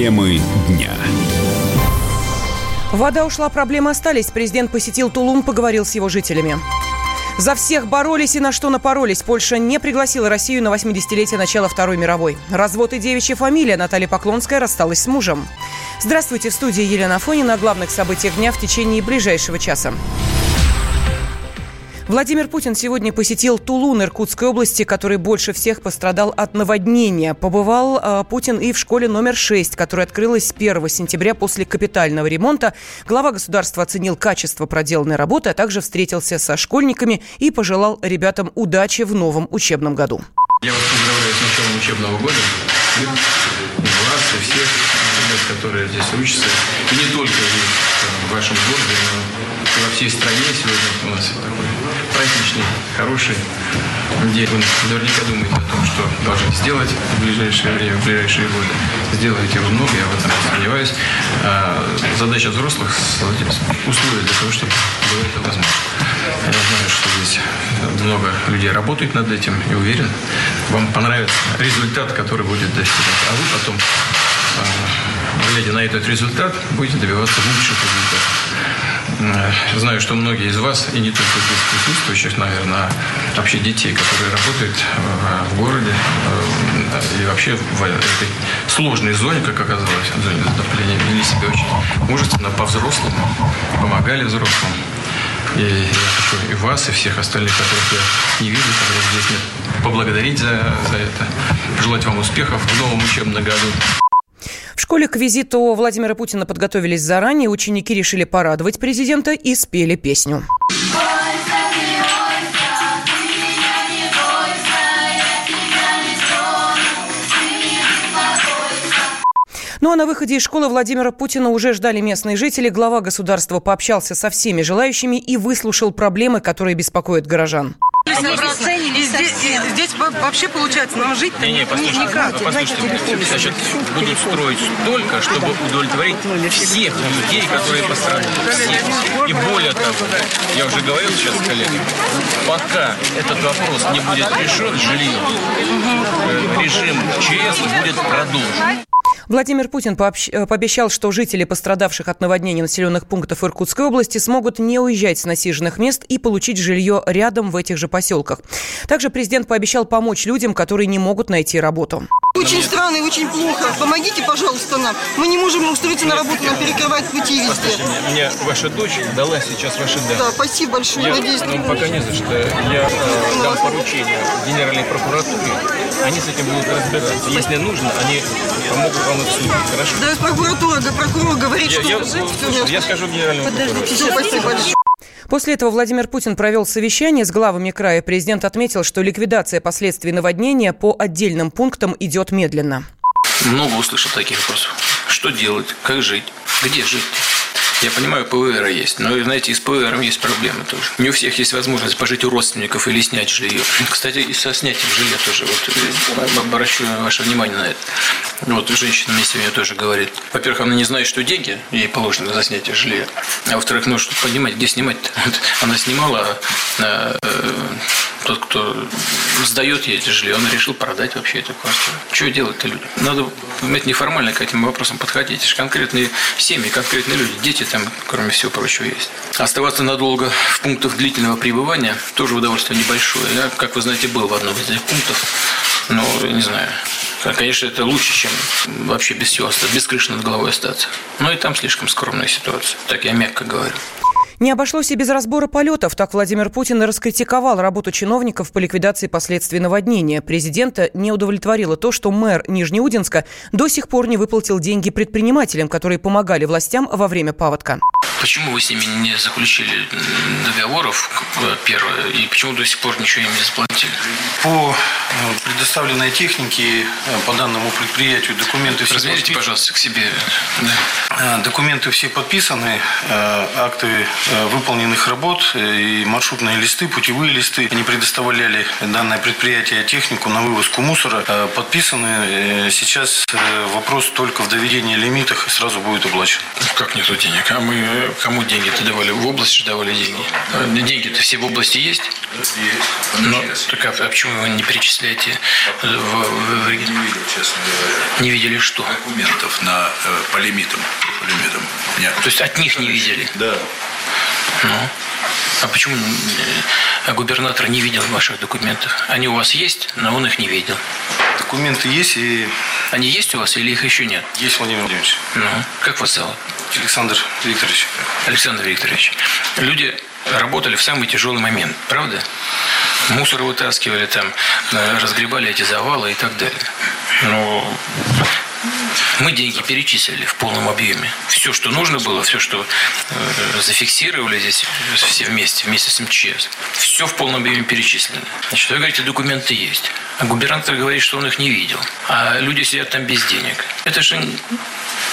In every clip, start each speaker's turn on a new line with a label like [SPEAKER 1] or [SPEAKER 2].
[SPEAKER 1] Темы дня.
[SPEAKER 2] Вода ушла, проблемы остались. Президент посетил Тулум, поговорил с его жителями. За всех боролись и на что напоролись. Польша не пригласила Россию на 80-летие начала Второй мировой. Развод и девичья фамилия. Наталья Поклонская рассталась с мужем. Здравствуйте, в студии Елена Фонина о главных событиях дня в течение ближайшего часа. Владимир Путин сегодня посетил Тулун Иркутской области, который больше всех пострадал от наводнения. Побывал э, Путин и в школе номер 6, которая открылась 1 сентября после капитального ремонта. Глава государства оценил качество проделанной работы, а также встретился со школьниками и пожелал ребятам удачи в новом учебном году.
[SPEAKER 3] Я вас поздравляю с началом учебного года. И вас, и всех ребят, которые здесь учатся. И не только в вашем городе, но всей стране сегодня у нас такой праздничный, хороший день. Вы наверняка думаете о том, что должны сделать в ближайшее время, в ближайшие годы. Сделаете вы много, я в этом не сомневаюсь. А задача взрослых условия для того, чтобы было это возможно. Я знаю, что здесь много людей работают над этим и уверен, вам понравится результат, который будет достигнут. А вы потом, а, глядя на этот результат, будете добиваться лучших результатов. Э, знаю, что многие из вас, и не только здесь присутствующих, наверное, а вообще детей, которые работают э, в городе э, и вообще в этой сложной зоне, как оказалось, в зоне затопления, вели себя очень мужественно, по-взрослому, помогали взрослым. И я хочу и вас, и всех остальных, которых я не вижу, которых здесь нет, поблагодарить за, за это, желать вам успехов в новом учебном году.
[SPEAKER 2] Школе к визиту Владимира Путина подготовились заранее. Ученики решили порадовать президента и спели песню. Ну а на выходе из школы Владимира Путина уже ждали местные жители. Глава государства пообщался со всеми желающими и выслушал проблемы, которые беспокоят горожан.
[SPEAKER 4] Здесь вообще получается нам жить
[SPEAKER 3] не, не, послушайте, никак. Послушайте, значит, будут строить столько, чтобы удовлетворить всех людей, которые пострадали. Всех. И более того, я уже говорил сейчас коллегам, пока этот вопрос не будет решен, жилье, режим ЧС будет продолжен.
[SPEAKER 2] Владимир Путин э, пообещал, что жители пострадавших от наводнения населенных пунктов Иркутской области смогут не уезжать с насиженных мест и получить жилье рядом в этих же поселках. Также президент пообещал помочь людям, которые не могут найти работу.
[SPEAKER 4] Очень странно и очень плохо. Помогите, пожалуйста, нам. Мы не можем устроиться на работу, нам перекрывают пути везде.
[SPEAKER 3] Мне ваша дочь дала сейчас ваши данные.
[SPEAKER 4] Да, спасибо большое. Я,
[SPEAKER 3] Надеюсь, ну, пока не за что. Я э, дам поручение Генеральной прокуратуре. Они с этим будут разбираться. Если нужно, они помогут вам
[SPEAKER 4] Хорошо? Да, прокуратура, да прокурор говорит,
[SPEAKER 3] я,
[SPEAKER 4] что...
[SPEAKER 3] Я, я скажу генеральному
[SPEAKER 4] Подождите, все, спасибо большое.
[SPEAKER 2] После этого Владимир Путин провел совещание с главами края. Президент отметил, что ликвидация последствий наводнения по отдельным пунктам идет медленно.
[SPEAKER 3] Много услышал таких вопросов. Что делать? Как жить? Где жить? Я понимаю, ПВР есть, но, знаете, и с ПВР есть проблемы тоже. Не у всех есть возможность пожить у родственников или снять жилье. Кстати, и со снятием жилья тоже. Вот, обращу ваше внимание на это. Вот женщина мне тоже говорит. Во-первых, она не знает, что деньги ей положены за снятие жилья. А во-вторых, ну, что понимать, где снимать -то? Она снимала а, э, тот, кто сдает это жилье, он решил продать вообще эту квартиру. Что делать-то людям? Надо уметь неформально к этим вопросам подходить. Это же конкретные семьи, конкретные люди. Дети там, кроме всего прочего, есть. Оставаться надолго в пунктах длительного пребывания тоже удовольствие небольшое. Я, как вы знаете, был в одном из этих пунктов. Но, не знаю, Конечно, это лучше, чем вообще без всего остаться, без крыши над головой остаться. Но и там слишком скромная ситуация. Так я мягко говорю.
[SPEAKER 2] Не обошлось и без разбора полетов. Так Владимир Путин раскритиковал работу чиновников по ликвидации последствий наводнения. Президента не удовлетворило то, что мэр Нижнеудинска до сих пор не выплатил деньги предпринимателям, которые помогали властям во время паводка.
[SPEAKER 3] Почему вы с ними не заключили договоров, первое, и почему до сих пор ничего им не заплатили?
[SPEAKER 5] По э, предоставленной технике, э, по данному предприятию, документы все
[SPEAKER 3] Размерите, пожалуйста, к себе.
[SPEAKER 5] Да. Э, документы все подписаны, акты э, выполненных работ и маршрутные листы, путевые листы. Они предоставляли данное предприятие технику на вывозку мусора. Подписаны. Сейчас вопрос только в доведении лимитах и сразу будет оплачен.
[SPEAKER 3] Как нету денег? А мы кому деньги-то давали? В области давали деньги? Деньги-то все в области есть? Есть. Но, так а, а почему вы не перечисляете в, в, в... Не видел, честно говоря. Не видели что?
[SPEAKER 6] Документов на, э, по лимитам. По лимитам.
[SPEAKER 3] Нет. То есть от них не видели?
[SPEAKER 6] Да.
[SPEAKER 3] Ну, а почему э, губернатор не видел ваших документов? Они у вас есть, но он их не видел.
[SPEAKER 5] Документы есть и...
[SPEAKER 3] Они есть у вас или их еще нет?
[SPEAKER 5] Есть, Владимир Владимирович.
[SPEAKER 3] Ну, как вас зовут?
[SPEAKER 5] Александр Викторович.
[SPEAKER 3] Александр Викторович, люди работали в самый тяжелый момент, правда? Мусор вытаскивали там, э, разгребали эти завалы и так далее. Но мы деньги перечислили в полном объеме. Все, что нужно было, все, что э, зафиксировали здесь все вместе, вместе с МЧС. Все в полном объеме перечислено. Значит, вы говорите, документы есть. А губернатор говорит, что он их не видел. А люди сидят там без денег. Это же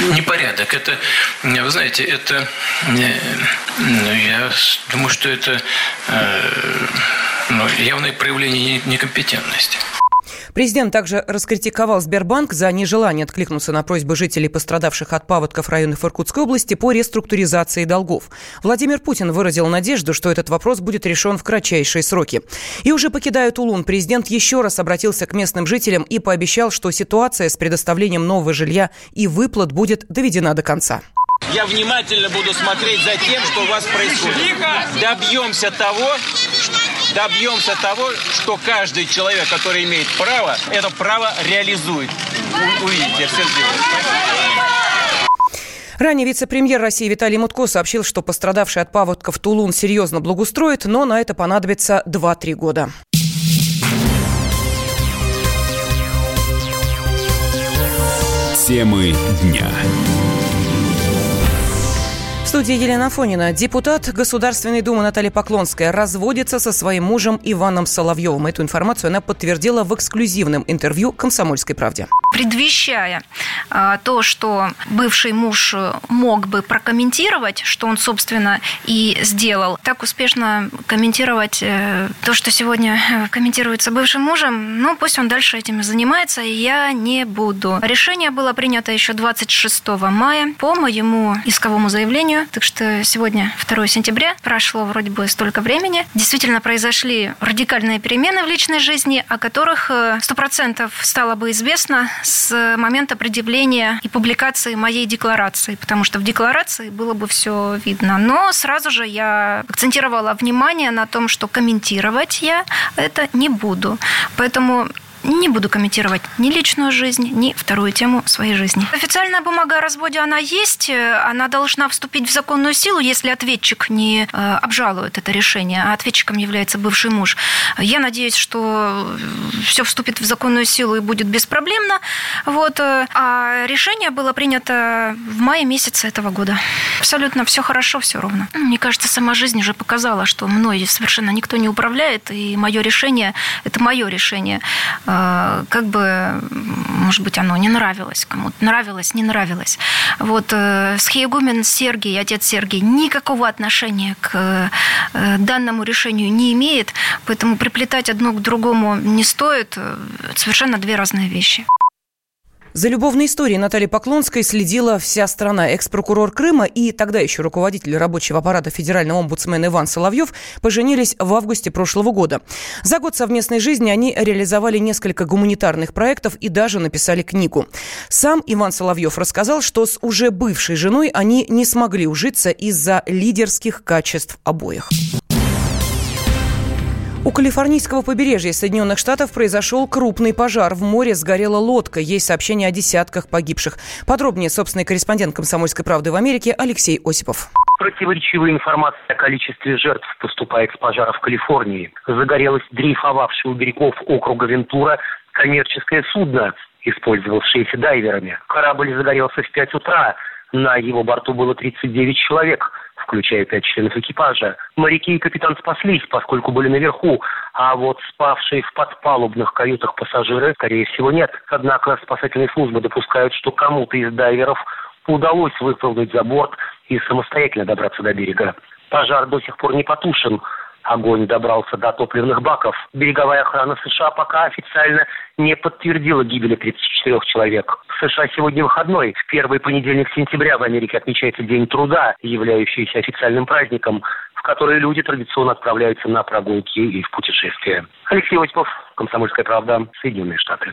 [SPEAKER 3] непорядок. Это, вы знаете, это, э, я думаю, что это э, ну, явное проявление некомпетентности.
[SPEAKER 2] Президент также раскритиковал Сбербанк за нежелание откликнуться на просьбы жителей, пострадавших от паводков районов Иркутской области по реструктуризации долгов. Владимир Путин выразил надежду, что этот вопрос будет решен в кратчайшие сроки. И уже покидая Тулун, президент еще раз обратился к местным жителям и пообещал, что ситуация с предоставлением нового жилья и выплат будет доведена до конца.
[SPEAKER 7] Я внимательно буду смотреть за тем, что у вас происходит. Добьемся того, добьемся того, что каждый человек, который имеет право, это право реализует. Увидите, все сделаем.
[SPEAKER 2] Ранее вице-премьер России Виталий Мутко сообщил, что пострадавший от паводков Тулун серьезно благоустроит, но на это понадобится 2-3 года.
[SPEAKER 8] Темы дня
[SPEAKER 2] студии Елена Фонина. Депутат Государственной Думы Наталья Поклонская разводится со своим мужем Иваном Соловьевым. Эту информацию она подтвердила в эксклюзивном интервью «Комсомольской правде».
[SPEAKER 9] Предвещая а, то, что бывший муж мог бы прокомментировать, что он, собственно, и сделал, так успешно комментировать э, то, что сегодня э, комментируется бывшим мужем, ну, пусть он дальше этим занимается, и я не буду. Решение было принято еще 26 мая по моему исковому заявлению так что сегодня 2 сентября, прошло вроде бы столько времени. Действительно произошли радикальные перемены в личной жизни, о которых 100% э, стало бы известно с момента предъявления и публикации моей декларации, потому что в декларации было бы все видно. Но сразу же я акцентировала внимание на том, что комментировать я это не буду. Поэтому не буду комментировать ни личную жизнь, ни вторую тему своей жизни. Официальная бумага о разводе, она есть. Она должна вступить в законную силу, если ответчик не э, обжалует это решение, а ответчиком является бывший муж. Я надеюсь, что все вступит в законную силу и будет беспроблемно. Вот. Э, а решение было принято в мае месяце этого года. Абсолютно все хорошо, все ровно. Мне кажется, сама жизнь уже показала, что мной совершенно никто не управляет, и мое решение – это мое решение. А, как бы, может быть, оно не нравилось кому-то, нравилось, не нравилось. Вот э, Схиегумен Сергий, отец Сергий, никакого отношения к э, данному решению не имеет, поэтому приплетать одно к другому не стоит. Совершенно две разные вещи.
[SPEAKER 2] За любовной историей Натальи Поклонской следила вся страна. Экс-прокурор Крыма и тогда еще руководитель рабочего аппарата федерального омбудсмена Иван Соловьев поженились в августе прошлого года. За год совместной жизни они реализовали несколько гуманитарных проектов и даже написали книгу. Сам Иван Соловьев рассказал, что с уже бывшей женой они не смогли ужиться из-за лидерских качеств обоих. У калифорнийского побережья Соединенных Штатов произошел крупный пожар. В море сгорела лодка. Есть сообщение о десятках погибших. Подробнее собственный корреспондент «Комсомольской правды» в Америке Алексей Осипов.
[SPEAKER 10] Противоречивая информация о количестве жертв поступает с пожара в Калифорнии. Загорелось дрейфовавшее у берегов округа Вентура коммерческое судно, использовавшееся дайверами. Корабль загорелся в 5 утра. На его борту было 39 человек – включая пять членов экипажа. Моряки и капитан спаслись, поскольку были наверху, а вот спавшие в подпалубных каютах пассажиры, скорее всего, нет. Однако спасательные службы допускают, что кому-то из дайверов удалось выпрыгнуть за борт и самостоятельно добраться до берега. Пожар до сих пор не потушен. Огонь добрался до топливных баков. Береговая охрана США пока официально не подтвердила гибели 34 человек. В США сегодня выходной. В первый понедельник сентября в Америке отмечается День труда, являющийся официальным праздником, в который люди традиционно отправляются на прогулки и в путешествия. Алексей Осипов, Комсомольская правда, Соединенные Штаты.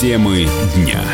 [SPEAKER 8] Темы дня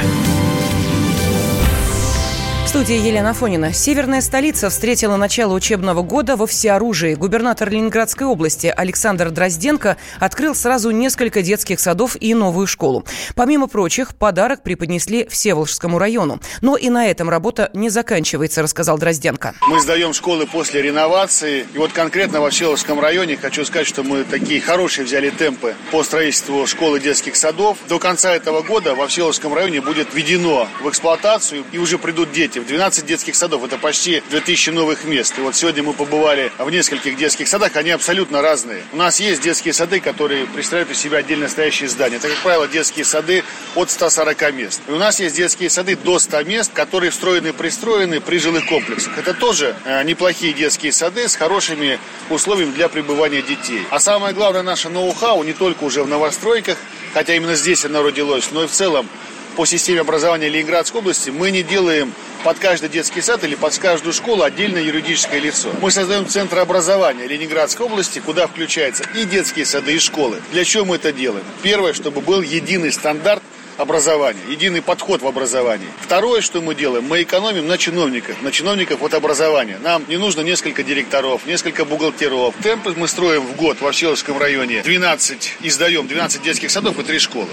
[SPEAKER 2] студии Елена Фонина. Северная столица встретила начало учебного года во всеоружии. Губернатор Ленинградской области Александр Дрозденко открыл сразу несколько детских садов и новую школу. Помимо прочих, подарок преподнесли Всеволожскому району. Но и на этом работа не заканчивается, рассказал Дрозденко.
[SPEAKER 11] Мы сдаем школы после реновации. И вот конкретно во Всеволожском районе хочу сказать, что мы такие хорошие взяли темпы по строительству школы детских садов. До конца этого года во Всеволожском районе будет введено в эксплуатацию и уже придут дети 12 детских садов. Это почти 2000 новых мест. И вот сегодня мы побывали в нескольких детских садах. Они абсолютно разные. У нас есть детские сады, которые представляют из себя отдельно стоящие здания. Это, как правило, детские сады от 140 мест. И у нас есть детские сады до 100 мест, которые встроены и пристроены при жилых комплексах. Это тоже э, неплохие детские сады с хорошими условиями для пребывания детей. А самое главное, наше ноу-хау не только уже в новостройках, хотя именно здесь оно родилось, но и в целом по системе образования Ленинградской области мы не делаем под каждый детский сад или под каждую школу отдельное юридическое лицо. Мы создаем центры образования Ленинградской области, куда включаются и детские сады, и школы. Для чего мы это делаем? Первое, чтобы был единый стандарт образования, единый подход в образовании. Второе, что мы делаем, мы экономим на чиновниках, на чиновниках от образования. Нам не нужно несколько директоров, несколько бухгалтеров. Темпы мы строим в год во Всеволожском районе 12, издаем 12 детских садов и 3 школы.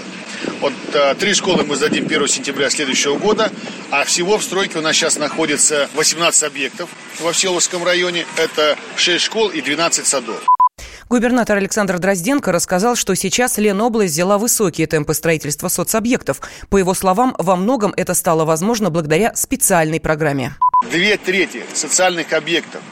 [SPEAKER 11] Вот а, три школы мы сдадим 1 сентября следующего года, а всего в стройке у нас сейчас находится 18 объектов во Всеволожском районе. Это 6 школ и 12 садов.
[SPEAKER 2] Губернатор Александр Дрозденко рассказал, что сейчас Ленобласть взяла высокие темпы строительства соцобъектов. По его словам, во многом это стало возможно благодаря специальной программе.
[SPEAKER 11] Две трети социальных объектов,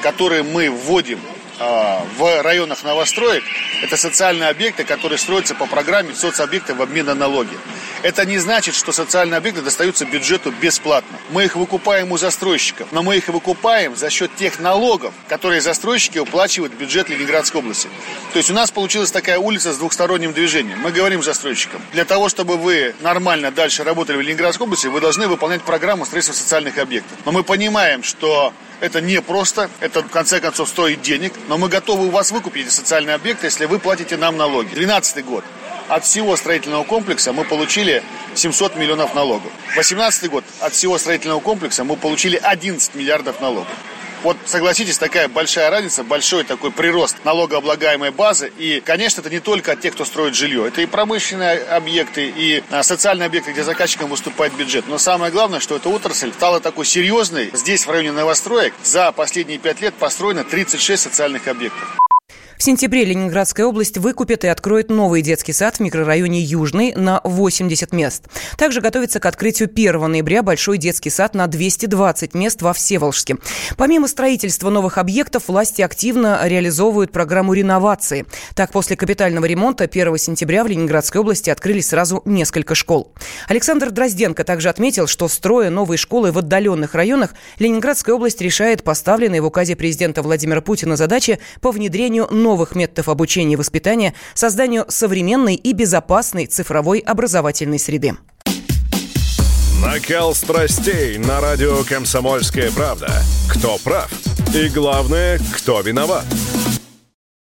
[SPEAKER 11] которые мы вводим а, в районах новостроек, это социальные объекты, которые строятся по программе соцобъекты в обмен на налоги. Это не значит, что социальные объекты достаются бюджету бесплатно. Мы их выкупаем у застройщиков, но мы их выкупаем за счет тех налогов, которые застройщики уплачивают в бюджет Ленинградской области. То есть у нас получилась такая улица с двухсторонним движением. Мы говорим застройщикам, для того, чтобы вы нормально дальше работали в Ленинградской области, вы должны выполнять программу строительства социальных объектов. Но мы понимаем, что это не просто, это в конце концов стоит денег, но мы готовы у вас выкупить эти социальные объекты, если вы платите нам налоги. 2012 год. От всего строительного комплекса мы получили 700 миллионов налогов. 2018 год. От всего строительного комплекса мы получили 11 миллиардов налогов. Вот согласитесь, такая большая разница, большой такой прирост налогооблагаемой базы. И, конечно, это не только от тех, кто строит жилье. Это и промышленные объекты, и а, социальные объекты, где заказчиком выступает бюджет. Но самое главное, что эта отрасль стала такой серьезной. Здесь, в районе новостроек, за последние пять лет построено 36 социальных объектов.
[SPEAKER 2] В сентябре Ленинградская область выкупит и откроет новый детский сад в микрорайоне Южный на 80 мест. Также готовится к открытию 1 ноября большой детский сад на 220 мест во Всеволжске. Помимо строительства новых объектов, власти активно реализовывают программу реновации. Так, после капитального ремонта 1 сентября в Ленинградской области открылись сразу несколько школ. Александр Дрозденко также отметил, что строя новые школы в отдаленных районах, Ленинградская область решает поставленные в указе президента Владимира Путина задачи по внедрению новых новых методов обучения и воспитания, созданию современной и безопасной цифровой образовательной среды.
[SPEAKER 12] Накал страстей на радио «Комсомольская правда». Кто прав? И главное, кто виноват?